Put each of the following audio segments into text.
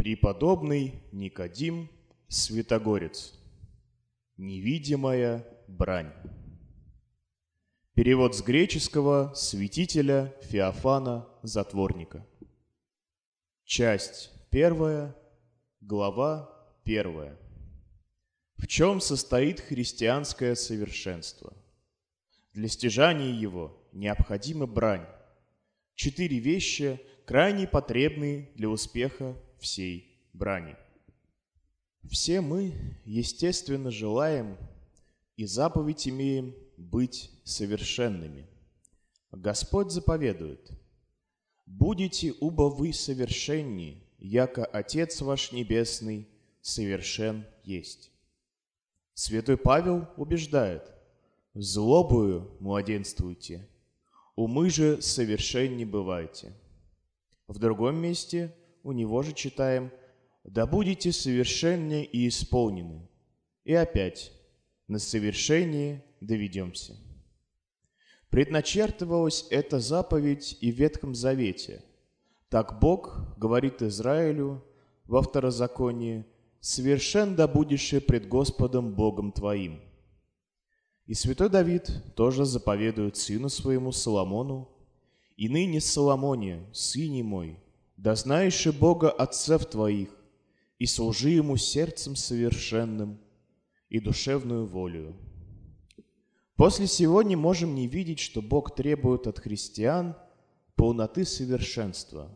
Преподобный Никодим Святогорец. Невидимая брань. Перевод с греческого святителя Феофана Затворника. Часть первая, глава первая. В чем состоит христианское совершенство? Для стяжания его необходима брань. Четыре вещи, крайне потребные для успеха всей брани. Все мы, естественно, желаем и заповедь имеем быть совершенными. Господь заповедует, «Будете уба вы совершенни, яко Отец ваш Небесный совершен есть». Святой Павел убеждает, «Злобою младенствуйте, умы же совершенни бывайте». В другом месте у него же читаем «Да будете совершенны и исполнены». И опять «На совершении доведемся». Предначертывалась эта заповедь и в Ветхом Завете. Так Бог говорит Израилю во второзаконии «Совершен да будешь пред Господом Богом твоим». И святой Давид тоже заповедует сыну своему Соломону «И ныне, Соломоне, сыне мой, да знаешь и Бога отцев твоих, и служи Ему сердцем совершенным и душевную волю. После сегодня можем не видеть, что Бог требует от христиан полноты совершенства.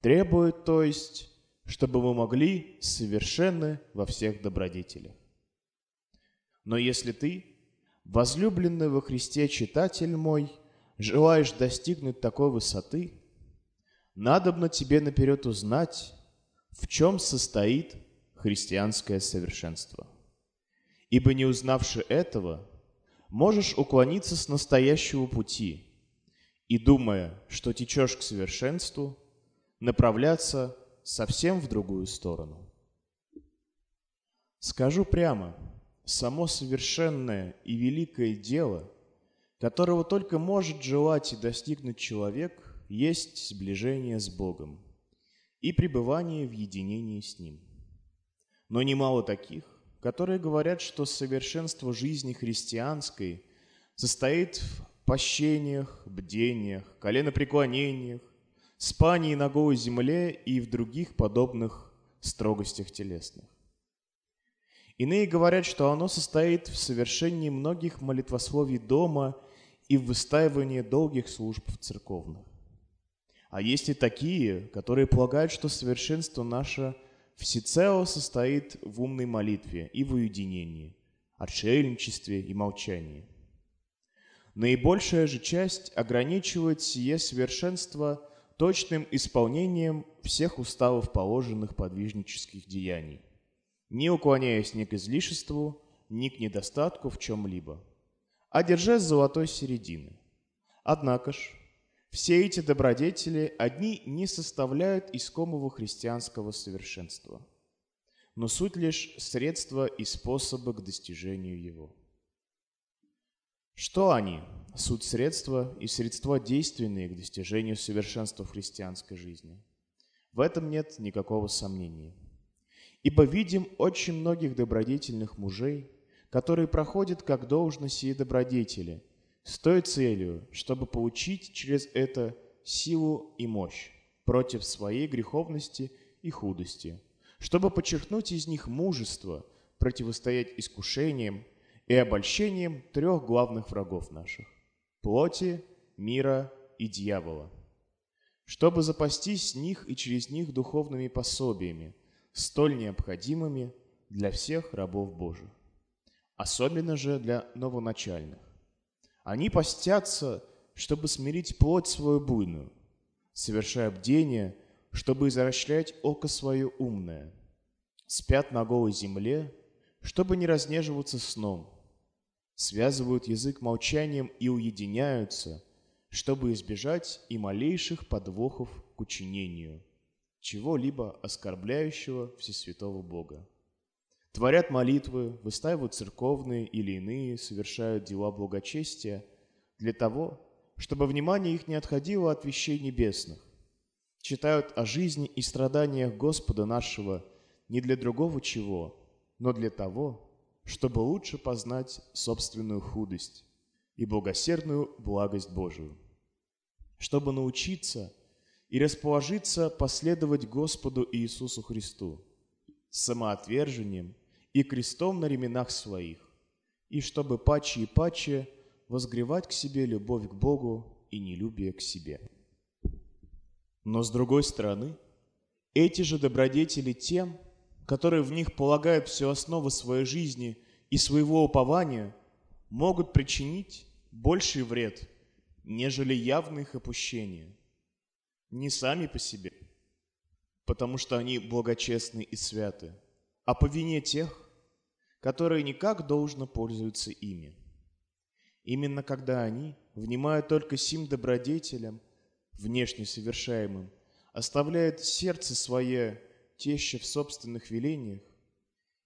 Требует, то есть, чтобы мы могли совершенны во всех добродетелях. Но если ты, возлюбленный во Христе читатель мой, желаешь достигнуть такой высоты – надобно тебе наперед узнать, в чем состоит христианское совершенство. Ибо не узнавши этого, можешь уклониться с настоящего пути и, думая, что течешь к совершенству, направляться совсем в другую сторону. Скажу прямо, само совершенное и великое дело, которого только может желать и достигнуть человек, есть сближение с Богом и пребывание в единении с Ним. Но немало таких, которые говорят, что совершенство жизни христианской состоит в пощениях, бдениях, коленопреклонениях, спании на голой земле и в других подобных строгостях телесных. Иные говорят, что оно состоит в совершении многих молитвословий дома и в выстаивании долгих служб церковных. А есть и такие, которые полагают, что совершенство наше всецело состоит в умной молитве и в уединении, отшельничестве и молчании. Наибольшая же часть ограничивает сие совершенство точным исполнением всех уставов положенных подвижнических деяний, не уклоняясь ни к излишеству, ни к недостатку в чем-либо, а держась золотой середины. Однако ж, все эти добродетели одни не составляют искомого христианского совершенства, но суть лишь средства и способы к достижению его. Что они? Суть средства и средства действенные к достижению совершенства в христианской жизни. В этом нет никакого сомнения. Ибо видим очень многих добродетельных мужей, которые проходят как должно сие добродетели – с той целью, чтобы получить через это силу и мощь против своей греховности и худости, чтобы подчеркнуть из них мужество, противостоять искушениям и обольщениям трех главных врагов наших – плоти, мира и дьявола, чтобы запастись с них и через них духовными пособиями, столь необходимыми для всех рабов Божьих, особенно же для новоначальных они постятся, чтобы смирить плоть свою буйную, совершая бдение, чтобы изращлять око свое умное. Спят на голой земле, чтобы не разнеживаться сном. Связывают язык молчанием и уединяются, чтобы избежать и малейших подвохов к учинению, чего-либо оскорбляющего Всесвятого Бога. Творят молитвы, выстаивают церковные или иные, совершают дела благочестия для того, чтобы внимание их не отходило от вещей небесных. читают о жизни и страданиях Господа нашего не для другого чего, но для того, чтобы лучше познать собственную худость и благосердную благость Божию, чтобы научиться и расположиться последовать Господу Иисусу Христу с самоотвержением и крестом на ременах своих, и чтобы паче и паче возгревать к себе любовь к Богу и нелюбие к себе. Но с другой стороны, эти же добродетели тем, которые в них полагают всю основу своей жизни и своего упования, могут причинить больший вред, нежели явное их опущение. Не сами по себе, потому что они благочестны и святы, а по вине тех, которые никак должно пользуются ими. Именно когда они, внимая только сим добродетелям, внешне совершаемым, оставляют сердце свое теще в собственных велениях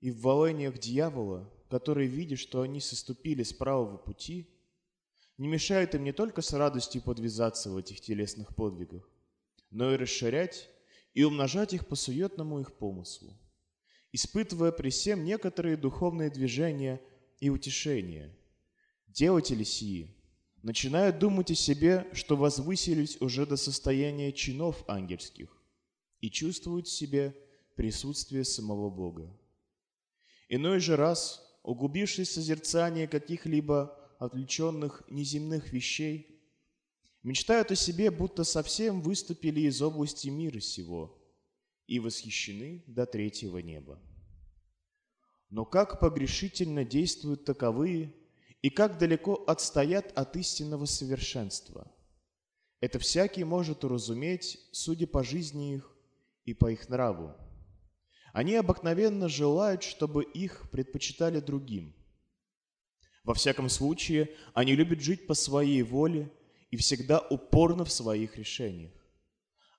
и в волениях дьявола, который, видя, что они соступили с правого пути, не мешает им не только с радостью подвязаться в этих телесных подвигах, но и расширять и умножать их по суетному их помыслу, испытывая при всем некоторые духовные движения и утешения. Делатели сии начинают думать о себе, что возвысились уже до состояния чинов ангельских и чувствуют в себе присутствие самого Бога. Иной же раз, углубившись в созерцание каких-либо отвлеченных неземных вещей, мечтают о себе, будто совсем выступили из области мира сего и восхищены до третьего неба. Но как погрешительно действуют таковые и как далеко отстоят от истинного совершенства. Это всякий может уразуметь, судя по жизни их и по их нраву. Они обыкновенно желают, чтобы их предпочитали другим. Во всяком случае, они любят жить по своей воле и всегда упорно в своих решениях.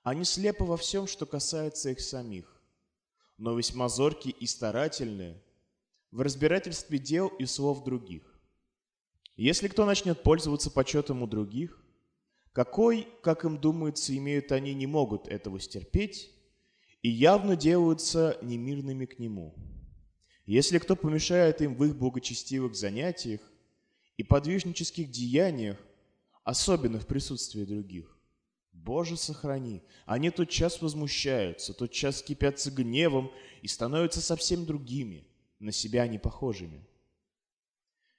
Они слепы во всем, что касается их самих, но весьма зоркие и старательные в разбирательстве дел и слов других. Если кто начнет пользоваться почетом у других, какой, как им думается, имеют они, не могут этого стерпеть, и явно делаются немирными к нему. Если кто помешает им в их благочестивых занятиях и подвижнических деяниях, особенно в присутствии других, Боже, сохрани, они тот час возмущаются, тот час кипятся гневом и становятся совсем другими, на себя не похожими.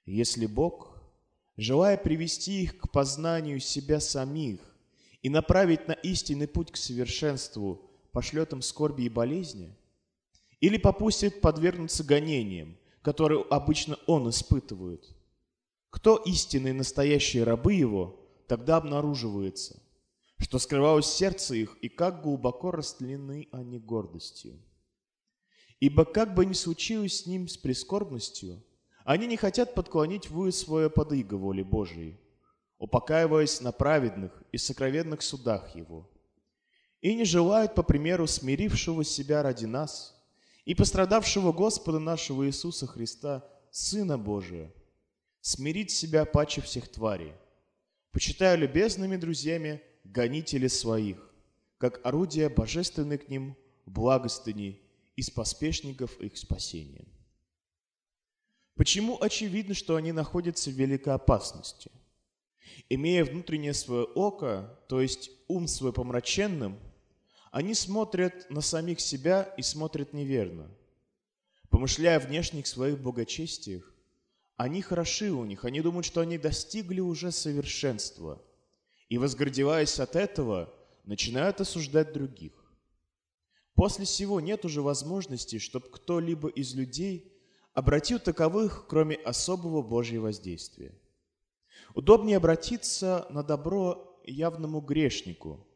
Если Бог желая привести их к познанию себя самих и направить на истинный путь к совершенству, пошлет им скорби и болезни, или попустит подвергнуться гонениям, которые обычно он испытывает. Кто истинные настоящие рабы его, тогда обнаруживается, что скрывалось сердце их и как глубоко растлены они гордостью. Ибо как бы ни случилось с ним с прискорбностью – они не хотят подклонить вы свое под иго воли Божией, упокаиваясь на праведных и сокровенных судах Его, и не желают, по примеру смирившего себя ради нас и пострадавшего Господа нашего Иисуса Христа, Сына Божия, смирить себя паче всех тварей, почитая любезными друзьями гонители своих, как орудия божественны к ним благостыни из поспешников их спасения. Почему очевидно, что они находятся в великой опасности? Имея внутреннее свое око, то есть ум свой помраченным, они смотрят на самих себя и смотрят неверно. Помышляя внешних своих благочестиях, они хороши у них, они думают, что они достигли уже совершенства, и, возгордеваясь от этого, начинают осуждать других. После всего нет уже возможности, чтобы кто-либо из людей – обратил таковых, кроме особого Божьего воздействия. Удобнее обратиться на добро явному грешнику,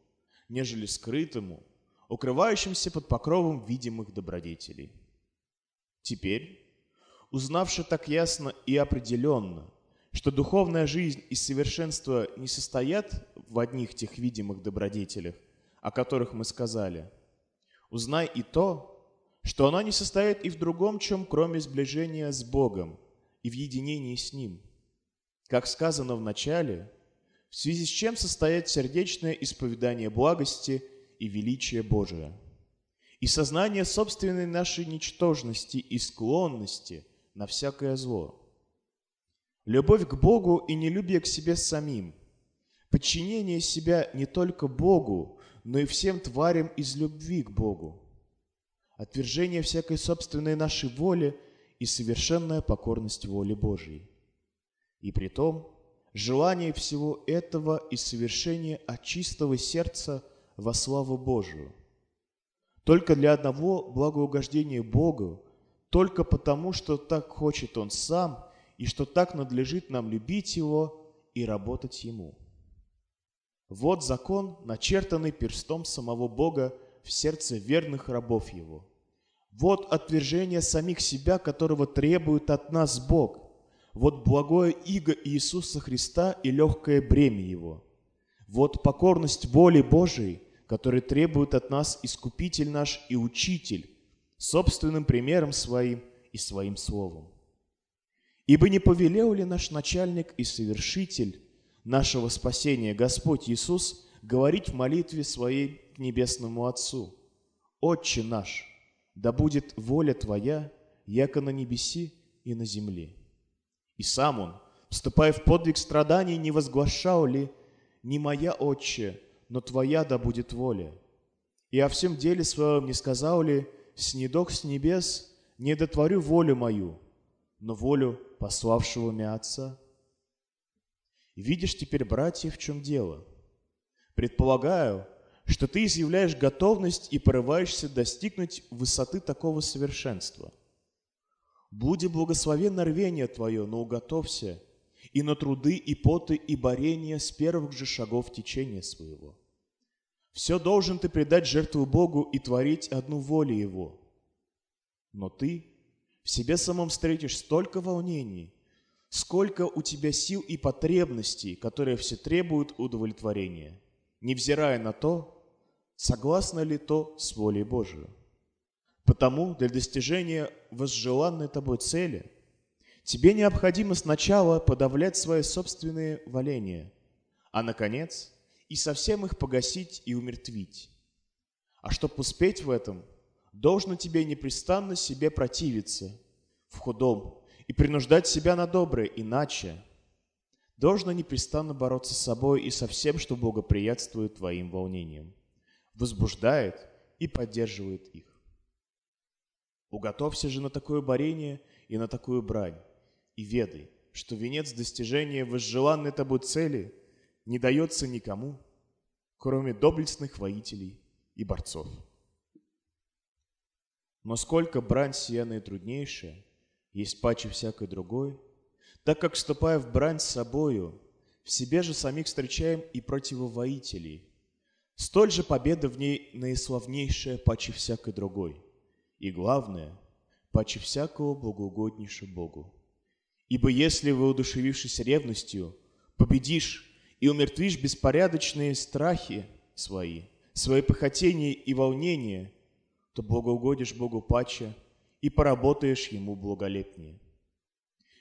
нежели скрытому, укрывающимся под покровом видимых добродетелей. Теперь, узнавши так ясно и определенно, что духовная жизнь и совершенство не состоят в одних тех видимых добродетелях, о которых мы сказали, узнай и то, что она не состоит и в другом чем, кроме сближения с Богом и в единении с Ним. Как сказано в начале, в связи с чем состоит сердечное исповедание благости и величие Божие, и сознание собственной нашей ничтожности и склонности на всякое зло. Любовь к Богу и нелюбие к себе самим, подчинение себя не только Богу, но и всем тварям из любви к Богу, отвержение всякой собственной нашей воли и совершенная покорность воле Божией. И при том желание всего этого и совершение от чистого сердца во славу Божию. Только для одного благоугождения Богу, только потому, что так хочет Он сам и что так надлежит нам любить Его и работать Ему. Вот закон, начертанный перстом самого Бога в сердце верных рабов Его. Вот отвержение самих себя, которого требует от нас Бог – вот благое иго Иисуса Христа и легкое бремя Его. Вот покорность воли Божией, который требует от нас Искупитель наш и Учитель, собственным примером своим и своим словом. Ибо не повелел ли наш начальник и совершитель нашего спасения Господь Иисус говорить в молитве своей к Небесному Отцу, «Отче наш, да будет воля Твоя, яко на небеси и на земле». И сам он, вступая в подвиг страданий, не возглашал ли «Не моя, Отче, но Твоя да будет воля». И о всем деле своем не сказал ли «Снедох с небес, не дотворю волю мою, но волю пославшего меня Отца». Видишь теперь, братья, в чем дело. Предполагаю, что ты изъявляешь готовность и порываешься достигнуть высоты такого совершенства – Буди благословенно рвение твое, но уготовься и на труды, и поты, и борения с первых же шагов течения своего. Все должен ты предать жертву Богу и творить одну волю Его. Но ты в себе самом встретишь столько волнений, сколько у тебя сил и потребностей, которые все требуют удовлетворения, невзирая на то, согласно ли то с волей Божией. Потому для достижения возжеланной тобой цели тебе необходимо сначала подавлять свои собственные валения, а, наконец, и совсем их погасить и умертвить. А чтобы успеть в этом, должно тебе непрестанно себе противиться в худом и принуждать себя на доброе, иначе должно непрестанно бороться с собой и со всем, что благоприятствует твоим волнениям, возбуждает и поддерживает их. Уготовься же на такое борение и на такую брань, и ведай, что венец достижения возжеланной тобой цели не дается никому, кроме доблестных воителей и борцов. Но сколько брань сия наитруднейшая, есть паче всякой другой, так как, вступая в брань с собою, в себе же самих встречаем и противовоителей, столь же победа в ней наиславнейшая паче всякой другой – и главное, паче всякого благоугоднейше Богу. Ибо если, воодушевившись ревностью, победишь и умертвишь беспорядочные страхи свои, свои похотения и волнения, то благоугодишь Богу паче и поработаешь Ему благолепнее.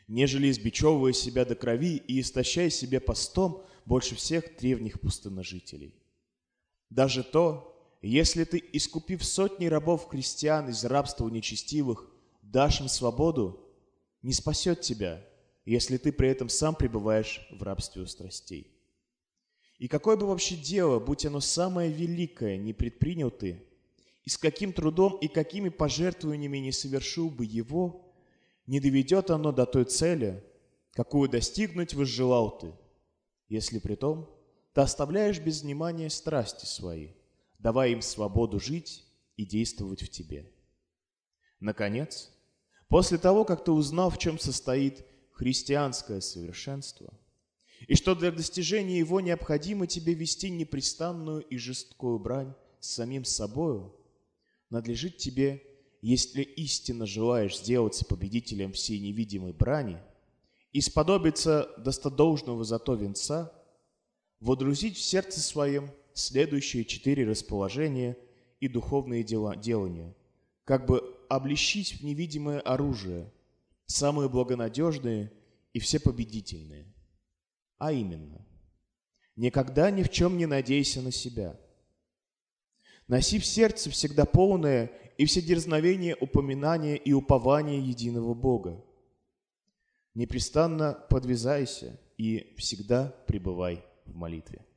Нежели избечевывая себя до крови и истощая себе постом больше всех древних пустыножителей. Даже то, если ты, искупив сотни рабов-христиан из рабства нечестивых, дашь им свободу, не спасет тебя, если ты при этом сам пребываешь в рабстве у страстей. И какое бы вообще дело, будь оно самое великое, не предпринял ты, и с каким трудом и какими пожертвованиями не совершил бы его, не доведет оно до той цели, какую достигнуть возжелал ты, если при том ты оставляешь без внимания страсти свои – давая им свободу жить и действовать в тебе. Наконец, после того, как ты узнал, в чем состоит христианское совершенство, и что для достижения его необходимо тебе вести непрестанную и жесткую брань с самим собою, надлежит тебе, если истинно желаешь сделаться победителем всей невидимой брани и сподобиться достодолжного зато венца, водрузить в сердце своем следующие четыре расположения и духовные дела, делания, как бы облещить в невидимое оружие, самые благонадежные и все победительные. А именно, никогда ни в чем не надейся на себя. Носи в сердце всегда полное и все дерзновение упоминания и упования единого Бога. Непрестанно подвязайся и всегда пребывай в молитве.